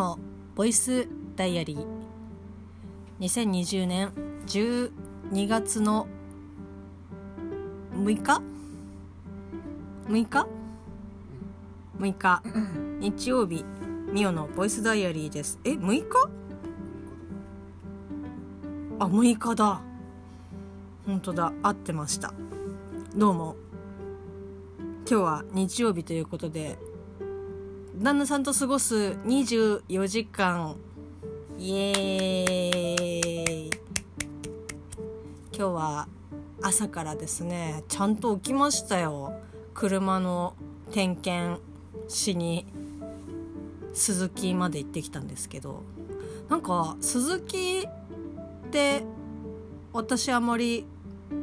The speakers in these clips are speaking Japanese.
のボイスダイアリー。2020年12月の6日？6日？6日。日曜日。ミオのボイスダイアリーです。え6日？あ6日だ。本当だ。合ってました。どうも。今日は日曜日ということで旦那さんと過ごす24時間。イエーイ。今日は朝からですねちゃんと起きましたよ。車の点検しに鈴木まで行ってきたんですけど。なんか鈴木って私あまり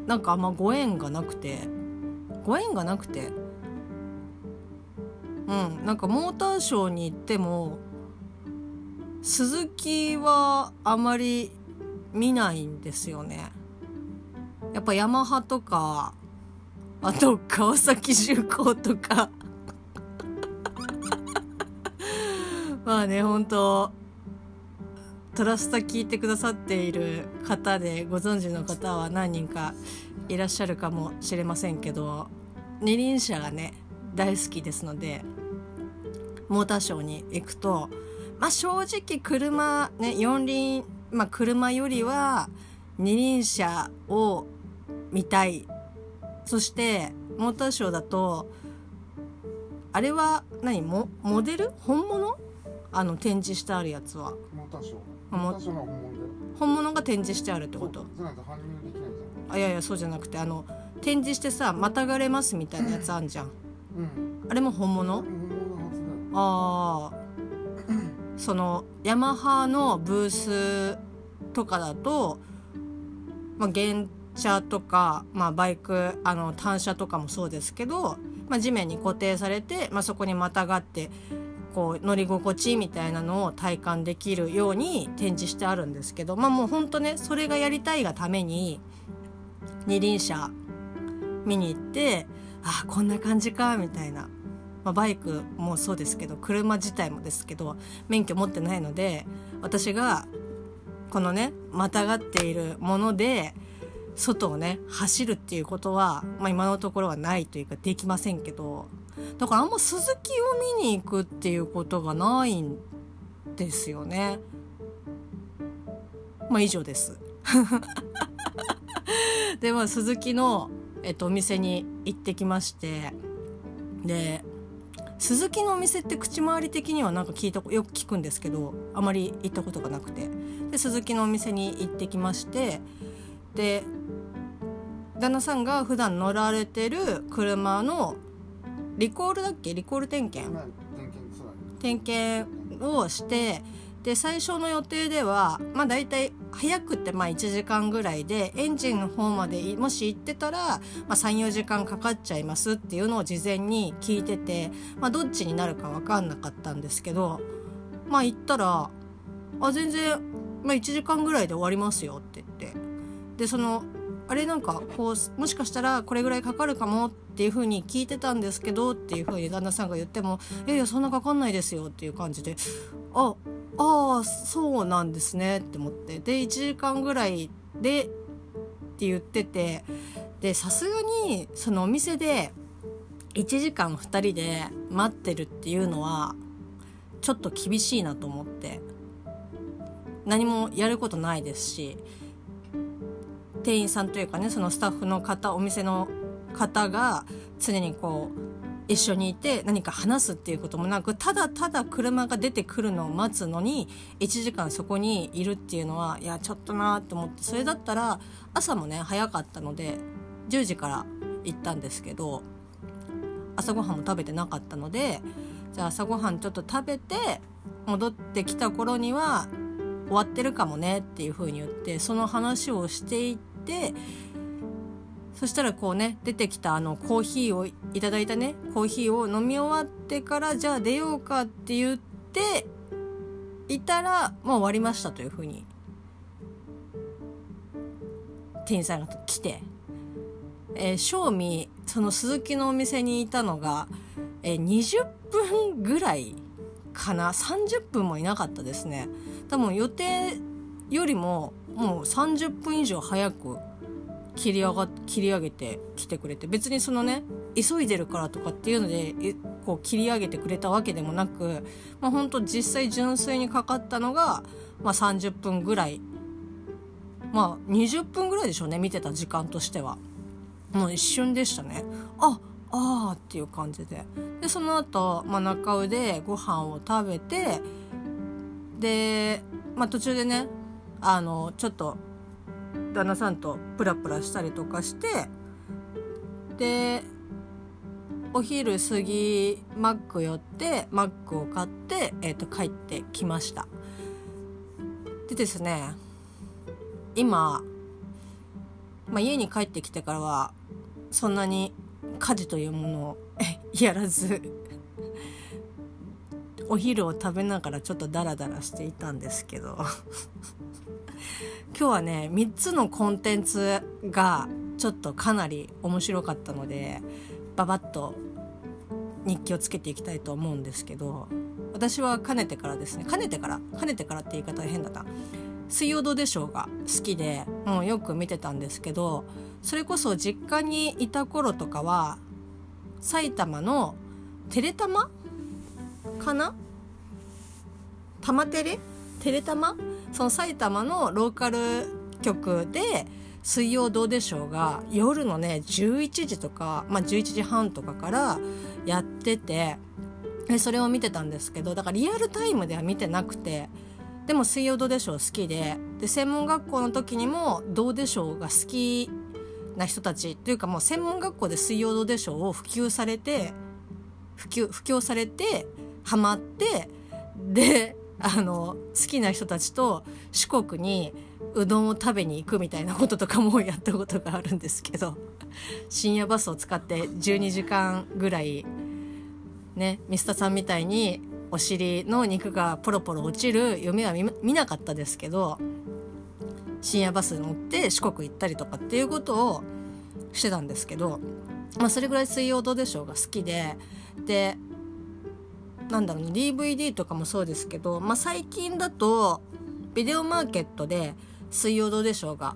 なんかあんまご縁がなくて。ご縁がなくて。うん。なんかモーターショーに行っても鈴木はあまり見ないんですよね。やっぱヤマハとかあと川崎重工とか。まあね本当トラスタ聞いてくださっている方でご存知の方は何人かいらっしゃるかもしれませんけど二輪車がね大好きですのでモーターショーに行くと、まあ、正直車、ね、四輪、まあ、車よりは二輪車を見たい。そしてモーターショーだとあれは何モモデル？本物？あの展示してあるやつは。モーターショー。あもモーターショーの本物？が展示してあるってこと？あいやいやそうじゃなくてあの展示してさまたがれますみたいなやつあんじゃんあれも本物？本物のはずだよああそのヤマハのブースとかだと、まあ、原車とか、まあ、バイクあの単車とかもそうですけど、まあ、地面に固定されて、まあ、そこにまたがってこう乗り心地みたいなのを体感できるように展示してあるんですけどまあもうほんとねそれがやりたいがために二輪車見に行ってあこんな感じかみたいなまあ、バイクもそうですけど車自体もですけど免許持ってないので私がこのねまたがっているもので外をね走るっていうことは、まあ、今のところはないというかできませんけどだからあんま鈴木を見に行くっていうことがないんですよね。まあ以上です。でまあ鈴木の、えっと、お店に行ってきましてで鈴木のお店って口周り的にはなんか聞いたよく聞くんですけどあまり行ったことがなくて。で鈴木のお店に行ってきましてで旦那さんが普段乗られてる車のリコールだっけ？リコール点検？点検をしてで最初の予定ではまあ大体早くてまあ1時間ぐらいでエンジンの方までもし行ってたら、まあ、34時間かかっちゃいますっていうのを事前に聞いてて、まあ、どっちになるか分かんなかったんですけどまあ行ったら「あ全然、まあ、1時間ぐらいで終わりますよ」って言って。でそのあれなんかこうもしかしたらこれぐらいかかるかもっていう風に聞いてたんですけどっていう風に旦那さんが言っても「いやいやそんなかかんないですよ」っていう感じで「あああそうなんですね」って思って。で1時間ぐらいでって言ってて。でさすがにそのお店で1時間2人で待ってるっていうのはちょっと厳しいなと思って。何もやることないですし店員さんというかねそのスタッフの方お店の方が常にこう一緒にいて何か話すっていうこともなくただただ車が出てくるのを待つのに1時間そこにいるっていうのはいやちょっとなと思ってそれだったら朝もね早かったので10時から行ったんですけど朝ごはんも食べてなかったのでじゃあ朝ごはんちょっと食べて戻ってきた頃には終わってるかもねっていう風に言ってその話をしていってそしたらこうね出てきたあのコーヒーをいただいたねコーヒーを飲み終わってからじゃあ出ようかって言っていたらもう終わりましたという風に店員さんが来て、えー、正味その鈴木のお店にいたのが、えー、20分ぐらいかな30分もいなかったですね。多分予定よりももう30分以上早く切り上が切り上げてきてくれて別にそのね急いでるからとかっていうのでこう切り上げてくれたわけでもなく、まあ、本当実際純粋にかかったのが、まあ、30分ぐらい。まあ20分ぐらいでしょうね見てた時間としては。もう一瞬でしたね。ああーっていう感じで。でその後、まあ中尾でご飯を食べてで、まあ、途中でねあのちょっと旦那さんとプラプラしたりとかしてでお昼過ぎマック寄ってマックを買って、えー、と帰ってきました。でですね今、まあ、家に帰ってきてからはそんなに家事というものを やらずお昼を食べながらちょっとダラダラしていたんですけど。今日はね3つのコンテンツがちょっとかなり面白かったのでババッと日記をつけていきたいと思うんですけど私はかねてからですねかねてからかねてからって言い方変だな「水曜どうでしょう」が好きでもうよく見てたんですけどそれこそ実家にいた頃とかは埼玉のテレタマかな？玉テレテレタマその埼玉のローカル局で「水曜どうでしょう」が夜のね11時とか、まあ、11時半とかからやっててでそれを見てたんですけどだからリアルタイムでは見てなくてでも「水曜どうでしょう」好きでで専門学校の時にも「どうでしょう」が好きな人たちというかもう専門学校で「水曜どうでしょう」を普及されて普及布教されてハマってであの好きな人たちと四国にうどんを食べに行くみたいなこととかもやったことがあるんですけど深夜バスを使って12時間ぐらいねミスタさんみたいにお尻の肉がポロポロ落ちる夢は見見なかったですけど深夜バスに乗って四国行ったりとかっていうことをしてたんですけど、まあ、それぐらい「水曜どうでしょう」が好きででなんだろうな DVD とかもそうですけど、まあ、最近だとビデオマーケットで「水曜どうでしょうが」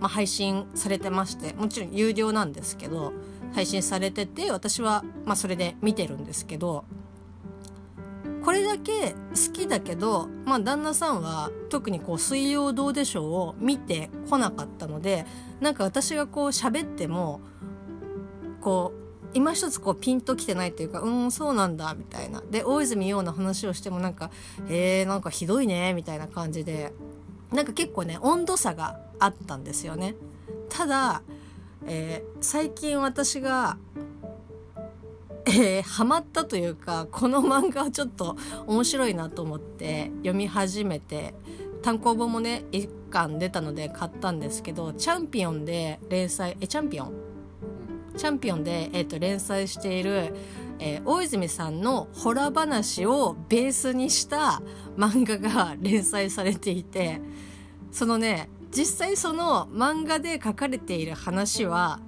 まあ、配信されてましてもちろん有料なんですけど配信されてて私はまあそれで見てるんですけどこれだけ好きだけど、まあ、旦那さんは特にこう「水曜どうでしょう」を見てこなかったのでなんか私がこう喋ってもこう今一つこうピンときてないというかうんそうなんだみたいな。で大泉洋の話をしてもなんかえー、なんかひどいねみたいな感じで。なんか結構ね温度差があったんですよね。ただ、えー最近私がえーハマったというかこの漫画はちょっと面白いなと思って読み始めて単行本もね1巻出たので買ったんですけど「チャンピオン」で連載えチャンピオン？チャンピオンで、えー、と連載している、えー大泉さんのホラ話をベースにした漫画が連載されていてそのね実際その漫画で書かれている話は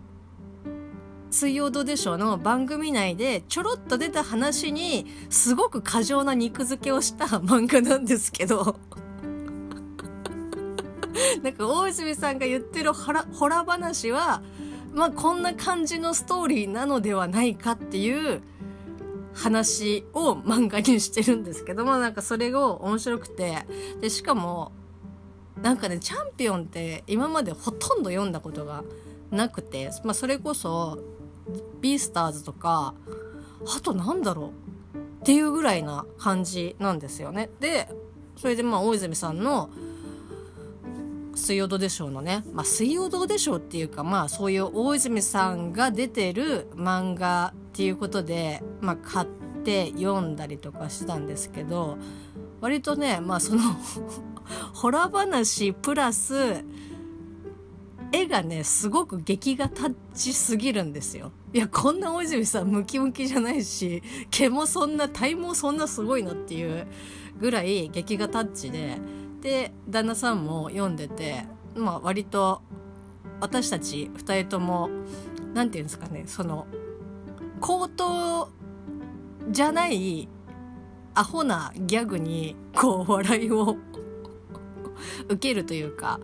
「水曜どうでしょう」の番組内でちょろっと出た話にすごく過剰な肉付けをした漫画なんですけどなんか大泉さんが言ってるホラホラ話はまあこんな感じのストーリーなのではないかっていう話を漫画にしてるんですけどもなんかそれが面白くて。でしかもなんかねチャンピオンって今までほとんど読んだことがなくて、まあ、それこそビースターズとかあとなんだろう。っていうぐらいな感じなんですよね。でそれでまあ大泉さんの「水曜どうでしょう」のね「まあ、水曜どうでしょう」っていうかまあそういう大泉さんが出てる漫画っていうことで、まあ、買って読んだりとかしてたんですけど割とねまあその ホラー話プラス絵がねすごく劇画タッチすぎるんですよ。いやこんな大泉さんムキムキじゃないし毛もそんな体もそんなすごいのっていうぐらい劇画タッチでで旦那さんも読んでてまあ割と私たち2人とも何て言うんですかねその口頭じゃないアホなギャグにこう笑いを受けるというか、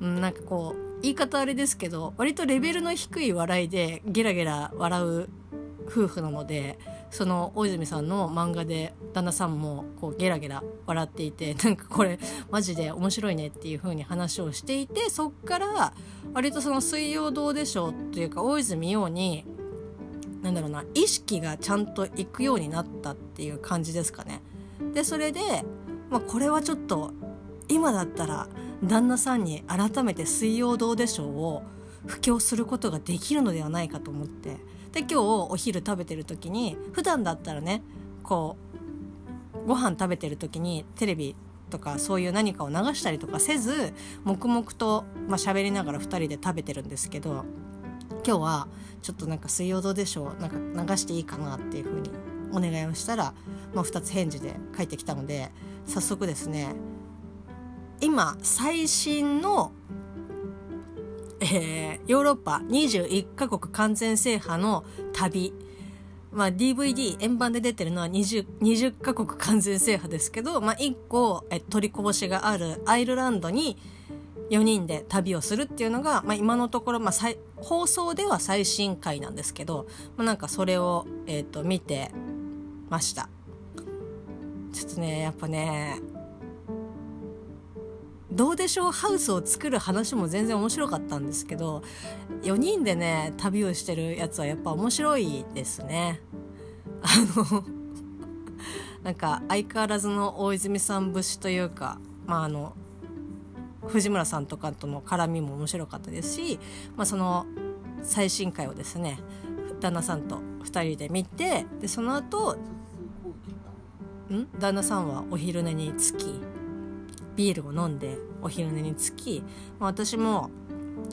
うん、なんかこう言い方あれですけど割とレベルの低い笑いでゲラゲラ笑う夫婦なのでその大泉さんの漫画で旦那さんもこうゲラゲラ笑っていて なんかこれマジで面白いねっていう風に話をしていてそっから割とその「水曜どうでしょう」っていうか大泉洋になんだろうな意識がちゃんといくようになったっていう感じですかね。でそれで、まあ、これはちょっと今だったら旦那さんに改めて「水曜どうでしょう」を布教することができるのではないかと思ってで今日お昼食べてる時に普段だったらねこうご飯食べてる時にテレビとかそういう何かを流したりとかせず黙々とまあ喋りながら2人で食べてるんですけど今日はちょっとなんか「水曜どうでしょう」なんか流していいかなっていう風にお願いをしたら、まあ、2つ返事で返ってきたので早速ですね今最新の、えーヨーロッパ21カ国完全制覇の旅。まあ、DVD 円盤で出てるのは 20, 20カ国完全制覇ですけど、まあ、1個え取りこぼしがあるアイルランドに4人で旅をするっていうのが、まあ、今のところ、まあ、放送では最新回なんですけど、まあ、なんかそれを、えー、と見てました。ちょっとねやっぱねどうでしょう？ハウスを作る話も全然面白かったんですけど4人でね旅をしてるやつはやっぱ面白いですね。あの なんか相変わらずの大泉さん節というかまああの藤村さんとかとの絡みも面白かったですし、まあ、その最新回をですね旦那さんと2人で見てでその後ん？旦那さんはお昼寝につきビールを飲んでお昼寝につき、まあ、私も、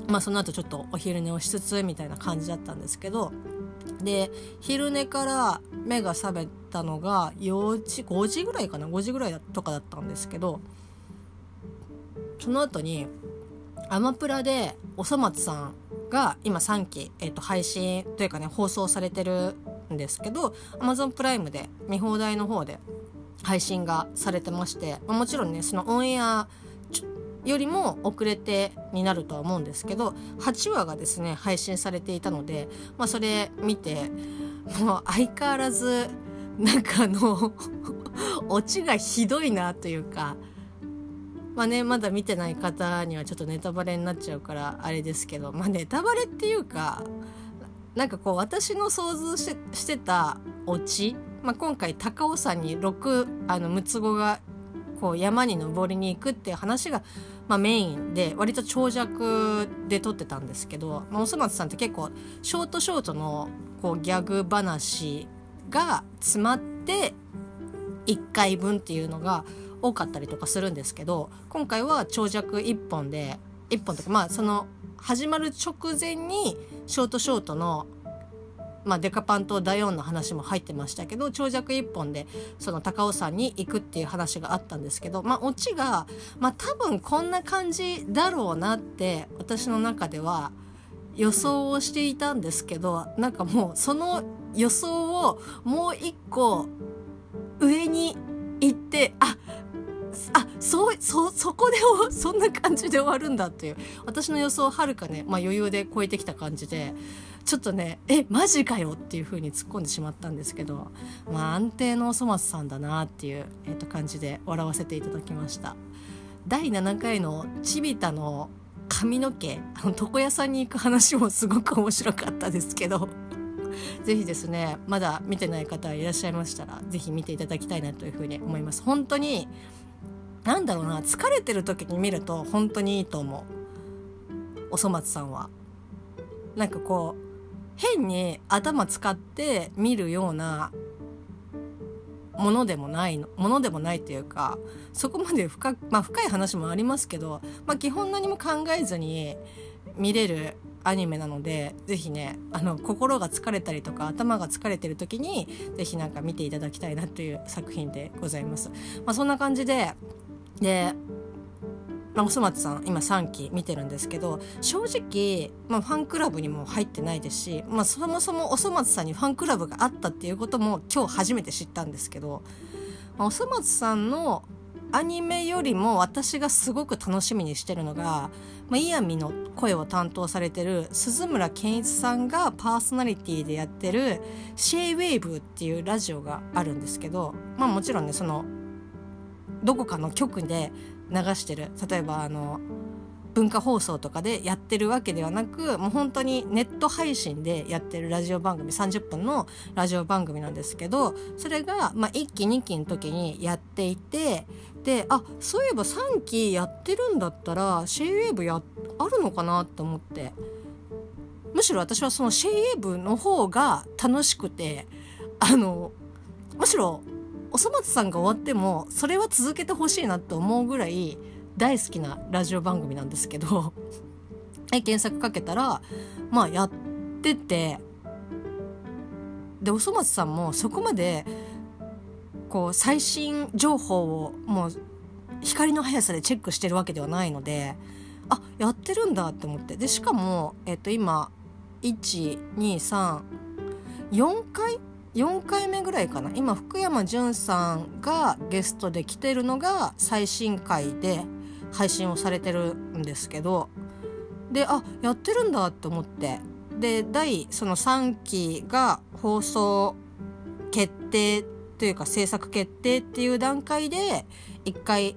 まあ、その後ちょっとお昼寝をしつつみたいな感じだったんですけどで昼寝から目が覚めたのが4時5時ぐらいかな？5時ぐらいとかだったんですけどその後にアマプラでおそ松さんが今3期、えー、と配信というかね放送されてるんですけど Amazon プライムで見放題の方で配信がされてましてまもちろんねそのオンエアよりも遅れてになるとは思うんですけど8話がですね配信されていたので、まあ、それ見てもう相変わらずなんかあの オチがひどいなというか。まあね、まだ見てない方にはちょっとネタバレになっちゃうからあれですけど、まあ、ネタバレっていうかなんかこう私の想像ししてたオチ、まあ、今回高尾山に6あの六つ子がこう山に登りに行くっていう話が、まあ、メインで割と長尺で撮ってたんですけど、まあ、おそ松さんって結構ショートショートのこうギャグ話が詰まって1回分っていうのが多かったりとかするんですけど今回は長尺1本で1本とかまあその始まる直前にショートショートの、まあ、デカパンとダヨンの話も入ってましたけど長尺1本でその高尾山に行くっていう話があったんですけどまあオチが、まあ、多分こんな感じだろうなって私の中では予想をしていたんですけどなんかもうその予想をもう一個上に行ってああそうそそこで そんな感じで終わるんだっていう。私の予想をはるかね、まあ、余裕で超えてきた感じでちょっとねえマジかよっていう風に突っ込んでしまったんですけど、まあ、安定のおそ松さんだなっていう、えー、と感じで笑わせていただきました。第7回のチビタの髪の毛あの床屋さんに行く話もすごく面白かったですけど ぜひですねまだ見てない方いらっしゃいましたらぜひ見ていただきたいなというふうに思います。本当になんだろうな疲れてる時に見ると本当にいいと思うおそ松さんはなんかこう変に頭使って見るようなものでもないのものでもないっていうかそこまで深,、まあ、深い話もありますけど、まあ、基本何も考えずに見れるアニメなのでぜひねあの心が疲れたりとか頭が疲れてる時にぜひなんか見ていただきたいなという作品でございます。まあ、そんな感じででまあ、おそ松さん今3期見てるんですけど正直、まあ、ファンクラブにも入ってないですし、まあ、そもそもおそ松さんにファンクラブがあったっていうことも今日初めて知ったんですけど、まあ、おそ松さんのアニメよりも私がすごく楽しみにしてるのが、まあ、イヤミの声を担当されてる鈴村健一さんがパーソナリティでやってる「シェイウェーブ」っていうラジオがあるんですけど、まあ、もちろんねそのどこかの局で流してる。例えばあの文化放送とかでやってるわけではなくもう本当にネット配信でやってるラジオ番組30分のラジオ番組なんですけどそれが、まあ、1期2期の時にやっていてであそういえば3期やってるんだったらシェイウェーブやあるのかなと思って。むしろ私はそのシェイウェーブの方が楽しくてあのむしろおそ松さんが終わってもそれは続けてほしいなって思うぐらい大好きなラジオ番組なんですけど 検索かけたらまあやっててでおそ松さんもそこまでこう最新情報をもう光の速さでチェックしてるわけではないのであやってるんだって思って。でしかも、えっと、今123 4回4回目ぐらいかな。今福山潤さんがゲストで来てるのが最新回で配信をされてるんですけど。であやってるんだって思って。で第その3期が放送決定というか制作決定っていう段階で1回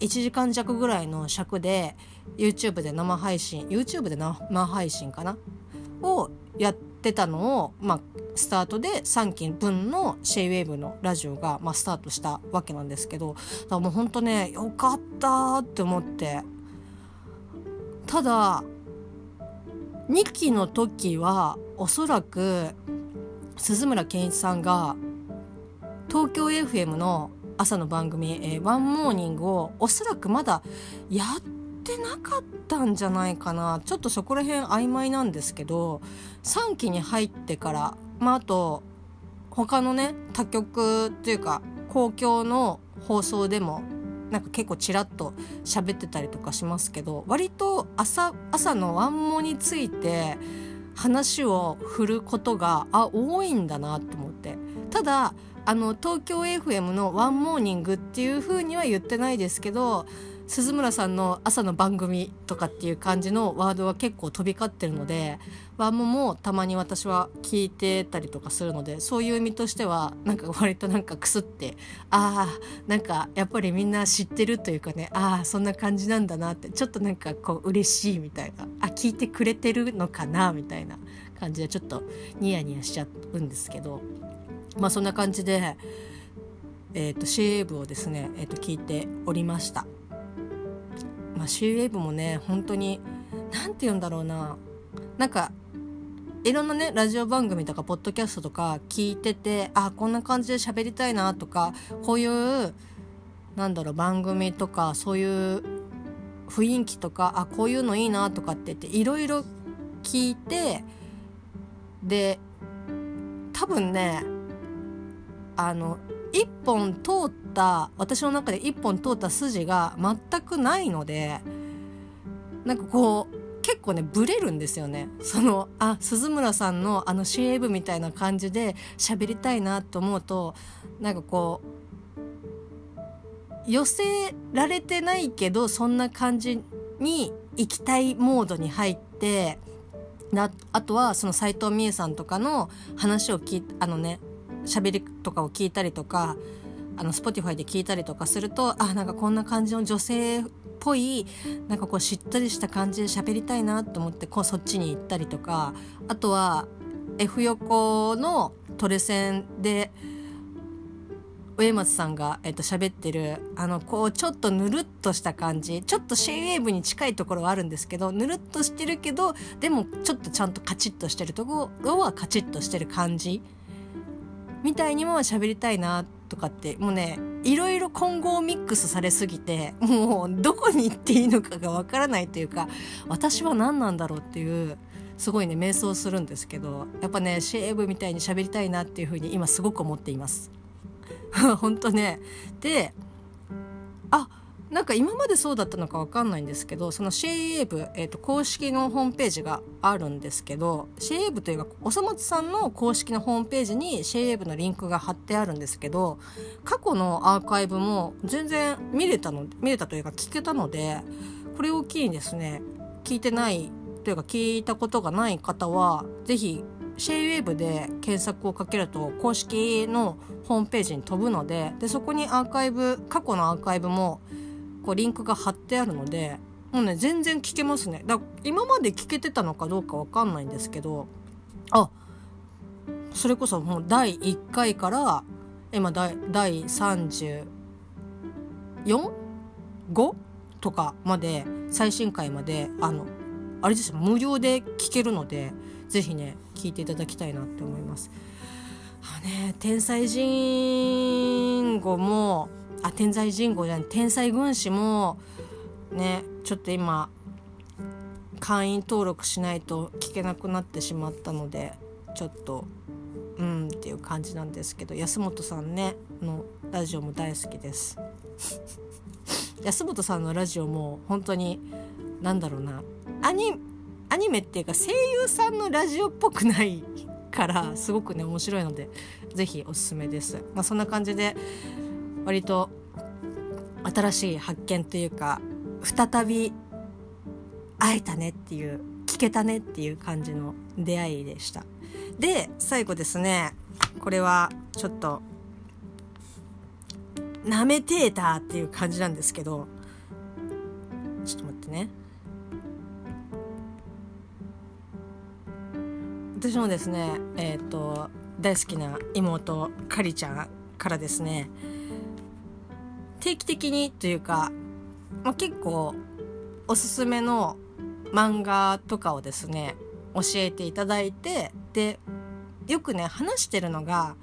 1時間弱ぐらいの尺で YouTube で生配信 YouTube で生配信かな？をやってたのを、まあ、スタートで3期分のシェイウェーブのラジオが、まあ、スタートしたわけなんですけどだからもうほんとねよかったって思って。ただ2期の時はおそらく鈴村健一さんが東京 FM の朝の番組「えー、ワンモーニング」をおそらくまだやってなかったんじゃないかな。ちょっとそこら辺曖昧なんですけど3期に入ってからまああと他のね他局っていうか公共の放送でもなんか結構ちらっと喋ってたりとかしますけど割と朝朝のワンモについて話を振ることがあ多いんだなって思って。ただあの東京 FM の「ワンモーニング」っていう風には言ってないですけど鈴村さんの朝の番組とかっていう感じのワードは結構飛び交ってるのでワンモもたまに私は聞いてたりとかするのでそういう意味としてはなんか割となんかくすってああんかやっぱりみんな知ってるというかねああそんな感じなんだなってちょっとなんかこう嬉しいみたいなあ聞いてくれてるのかなみたいな感じでちょっとニヤニヤしちゃうんですけどまあそんな感じで。えーと、シェーブをですね、えーと聞いておりましたまあ、シーウェーブもね本当に何て言うんだろうな。なんかいろんなねラジオ番組とかポッドキャストとか聞いててあこんな感じで喋りたいなとかこういうなんだろう番組とかそういう雰囲気とかあこういうのいいなとかって言っていろいろ聞いてで多分ねあの一本通った私の中で一本通った筋が全くないのでなんかこう結構ねブレるんですよね。そのあ鈴村さんのあの CAV みたいな感じで喋りたいなと思うとなんかこう寄せられてないけどそんな感じに行きたいモードに入ってあとはその斎藤美恵さんとかの話を聞いあのね喋りとかを聞いたりとかあの Spotify で聞いたりとかするとあなんかこんな感じの女性っぽいなんかこうしっとりした感じで喋りたいなと思ってこうそっちに行ったりとかあとは F 横のトレセンで上松さんが、えっと、喋ってるあのこうちょっとぬるっとした感じちょっとシェイウェーブに近いところはあるんですけどぬるっとしてるけどでもちょっとちゃんとカチッとしてるところはカチッとしてる感じみたいにも喋りたいなとかってもうねいろいろ混合ミックスされすぎてもうどこに行っていいのかがわからないというか私は何なんだろうっていうすごいね瞑想するんですけどやっぱねシェーブみたいに喋りたいなっていうふうに今すごく思っています。本当ねであなんか今までそうだったのかわかんないんですけどその CA 部、えー、と公式のホームページがあるんですけど CA 部というかおそ松さんの公式のホームページに CA 部のリンクが貼ってあるんですけど過去のアーカイブも全然見れたの見れたというか聞けたのでこれを機にですね。聞いてないというか聞いたことがない方はぜひシェイウェーブで検索をかけると公式のホームページに飛ぶのででそこにアーカイブ過去のアーカイブもこうリンクが貼ってあるのでもうね全然聞けますねだ今まで聞けてたのかどうかわかんないんですけどあそれこそもう第1回から今第 34?5? とかまで最新回まであのあれですよ無料で聞けるのでぜひね聞いていただきたいなって思います。ね、天才人語もあ天才人語じゃない天才軍師もねちょっと今会員登録しないと聞けなくなってしまったのでちょっとうんっていう感じなんですけど安本さんねのラジオも大好きです 安本さんのラジオも本当に何だろうなアニアニメっていうか声優さんのラジオっぽくないからすごくね面白いので是非おすすめです。まあ、そんな感じで割と新しい発見というか再び会えたねっていう聞けたねっていう感じの出会いでした。で最後ですねこれはちょっとなめてーたっていう感じなんですけどちょっと待ってね私もですねえっ、ー、と大好きな妹かりちゃんからですね定期的にというか、まあ、結構おすすめの漫画とかをですね教えていただいてでよくね話してるのが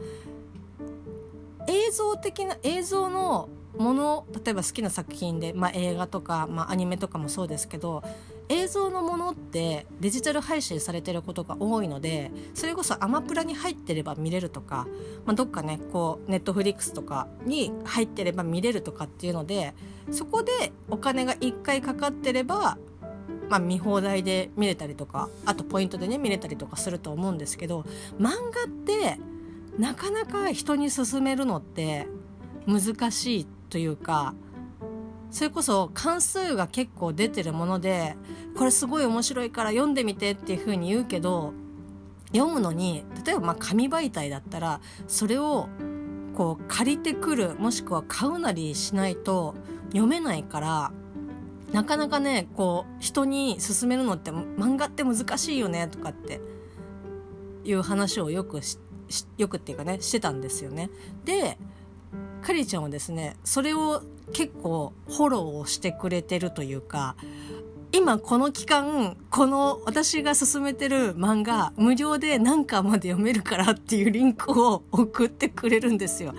映像的な映像のもの例えば好きな作品で、まあ、映画とか、まあ、アニメとかもそうですけど映像のものってデジタル配信されてることが多いのでそれこそアマプラに入ってれば見れるとか、まあ、どっかねこうネットフリックスとかに入ってれば見れるとかっていうのでそこでお金が1回かかってれば、まあ、見放題で見れたりとかあとポイントでね見れたりとかすると思うんですけど漫画ってなかなか人に勧めるのって難しいというかそれこそ関数が結構出てるものでこれすごい面白いから読んでみてっていう風に言うけど読むのに例えばまあ紙媒体だったらそれをこう借りてくるもしくは買うなりしないと読めないからなかなかねこう人に勧めるのって漫画って難しいよねとかっていう話をよくよくっていうかねしてたんですよね。でかりちゃんはですねそれを結構フォローをしてくれてるというか今この期間この私が勧めてる漫画無料で何巻まで読めるからっていうリンクを送ってくれるんですよ。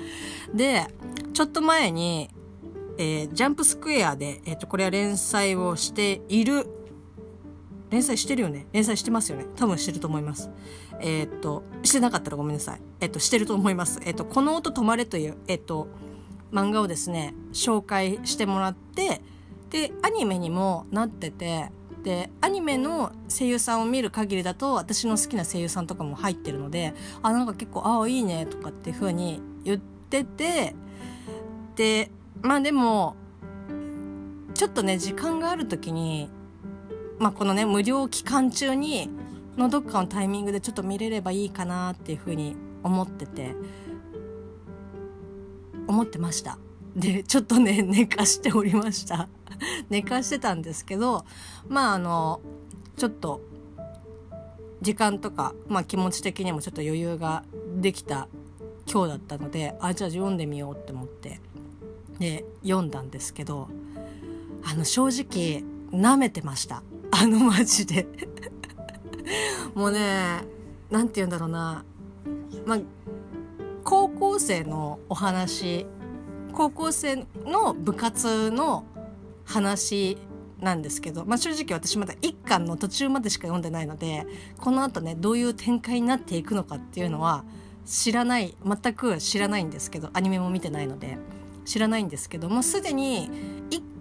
でちょっと前に、えー、ジャンプスクエアで、えーと、これは連載をしている連載してるよね連載してますよね多分してると思います。えっ、としてなかったらごめんなさい。えっ、としてると思います。えっ、とこの音止まれというえっ、と漫画をですね紹介してもらってでアニメにもなっててでアニメの声優さんを見る限りだと私の好きな声優さんとかも入ってるのであなんか結構「ああいいね」とかっていう風に言っててでまあでもちょっとね時間がある時に、まあ、このね無料期間中にのどっかのタイミングでちょっと見れればいいかなっていう風に思ってて。思ってました。でちょっとね 寝かしておりました。寝かしてたんですけどまああのちょっと時間とか、まあ、気持ち的にもちょっと余裕ができた今日だったのであじゃあ読んでみようって思って。で読んだんですけどあの正直舐めてました。あのマジで。もうね何て言うんだろうな。まあ高校生のお話高校生の部活の話なんですけど、まあ、正直私まだ1巻の途中までしか読んでないのでこのあとねどういう展開になっていくのかっていうのは知らない全く知らないんですけどアニメも見てないので知らないんですけどもすでに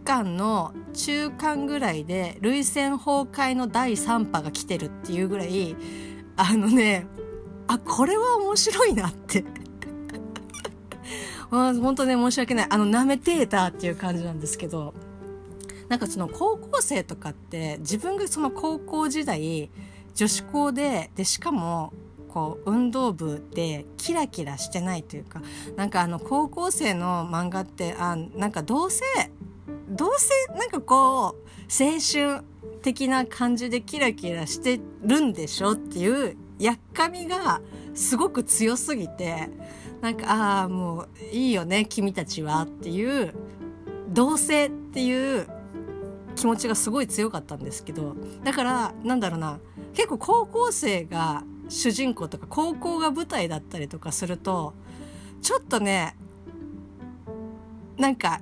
1巻の中間ぐらいで涙腺崩壊の第3波が来てるっていうぐらいあのねあこれは面白いなって。本当ね申し訳ない。あの舐めてーたっていう感じなんですけど。なんかその高校生とかって自分がその高校時代女子校ででしかもこう運動部でキラキラしてないというかなんかあの高校生の漫画ってあなんかどうせどうせなんかこう青春的な感じでキラキラしてるんでしょっていうやっかみがすごく強すぎてなんかああもういいよね君たちはっていう同性っていう気持ちがすごい強かったんですけどだからなんだろうな結構高校生が主人公とか高校が舞台だったりとかするとちょっとねなんか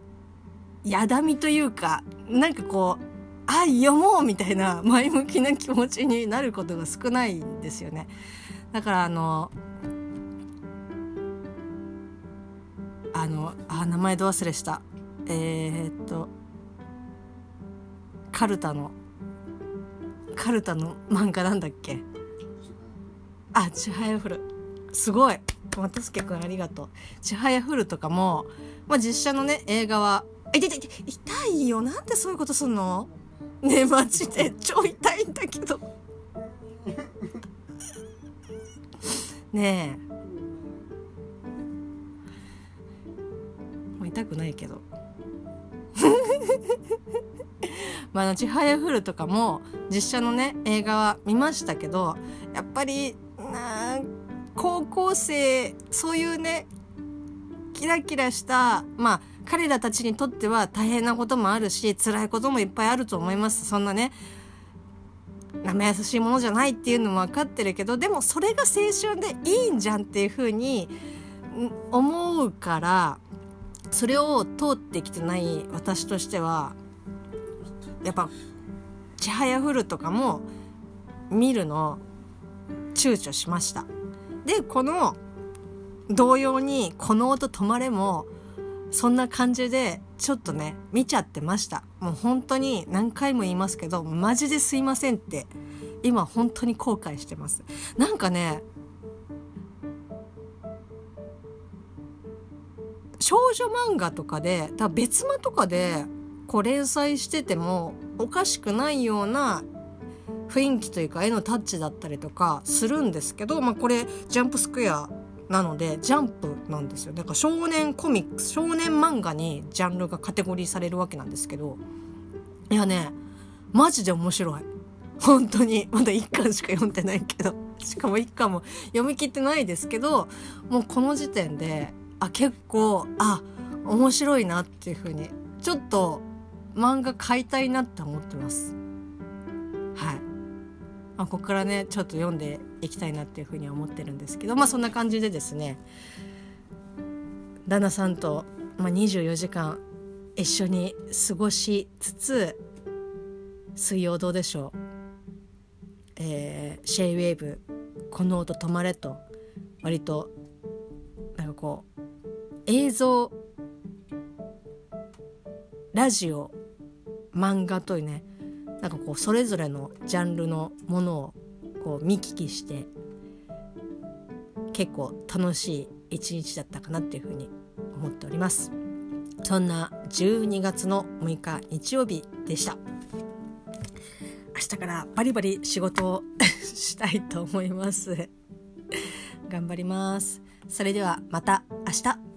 やだみというかなんかこうあ読もうみたいな 前向きな気持ちになることが少ないんですよね。だからあのあのあ名前ど忘れした。えー、っとカルタのカルタの漫画なんだっけ？あちはやふる。すごい。又助君ありがとう。ちはやふるとかも、まあ、実写のね映画はい痛い痛いよ。なんでそういうことすんの？ねえマジで。超痛いんだけど。ねえ。もう痛くないけど。まあ、あの「ちはやふる」とかも実写のね映画は見ましたけどやっぱりな高校生そういうねキラキラしたまあ彼らたちにとっては大変なこともあるし辛いこともいっぱいあると思います。そんなね生優しいものじゃないっていうのも分かってるけどでもそれが青春でいいんじゃんっていうふうに思うからそれを通ってきてない私としてはやっぱ「ちはやふる」とかも見るの躊躇しました。でこの同様に「この音止まれ」もそんな感じでちょっとね見ちゃってました。もう本当に何回も言いますけどマジですいませんって今本当に後悔してます。なんかね少女漫画とかで多分別間とかでこう連載しててもおかしくないような雰囲気というか絵のタッチだったりとかするんですけど、まあ、これジャンプスクエアなのでジャンプなんですよ。だから少年コミックス少年漫画にジャンルがカテゴリーされるわけなんですけどいやねマジで面白い。本当に。まだ1巻しか読んでないけど。しかも1巻も読み切ってないですけどもうこの時点であ結構あ面白いなっていう風にちょっと漫画買いたいなって思ってます。はい。まあ、ここからねちょっと読んでいきたいなっていうふうには思ってるんですけどまあそんな感じでですね旦那さんと、まあ、24時間一緒に過ごしつつ水曜どうでしょう、えー、シェイウェーブこの音止まれと割となんかこう映像ラジオ漫画というねなんかこうそれぞれのジャンルのものをこう見聞きして結構楽しい一日だったかなっていうふうに思っております。そんな12月の6日日曜日でした。明日からバリバリ仕事を したいと思います。頑張ります。それではまた明日。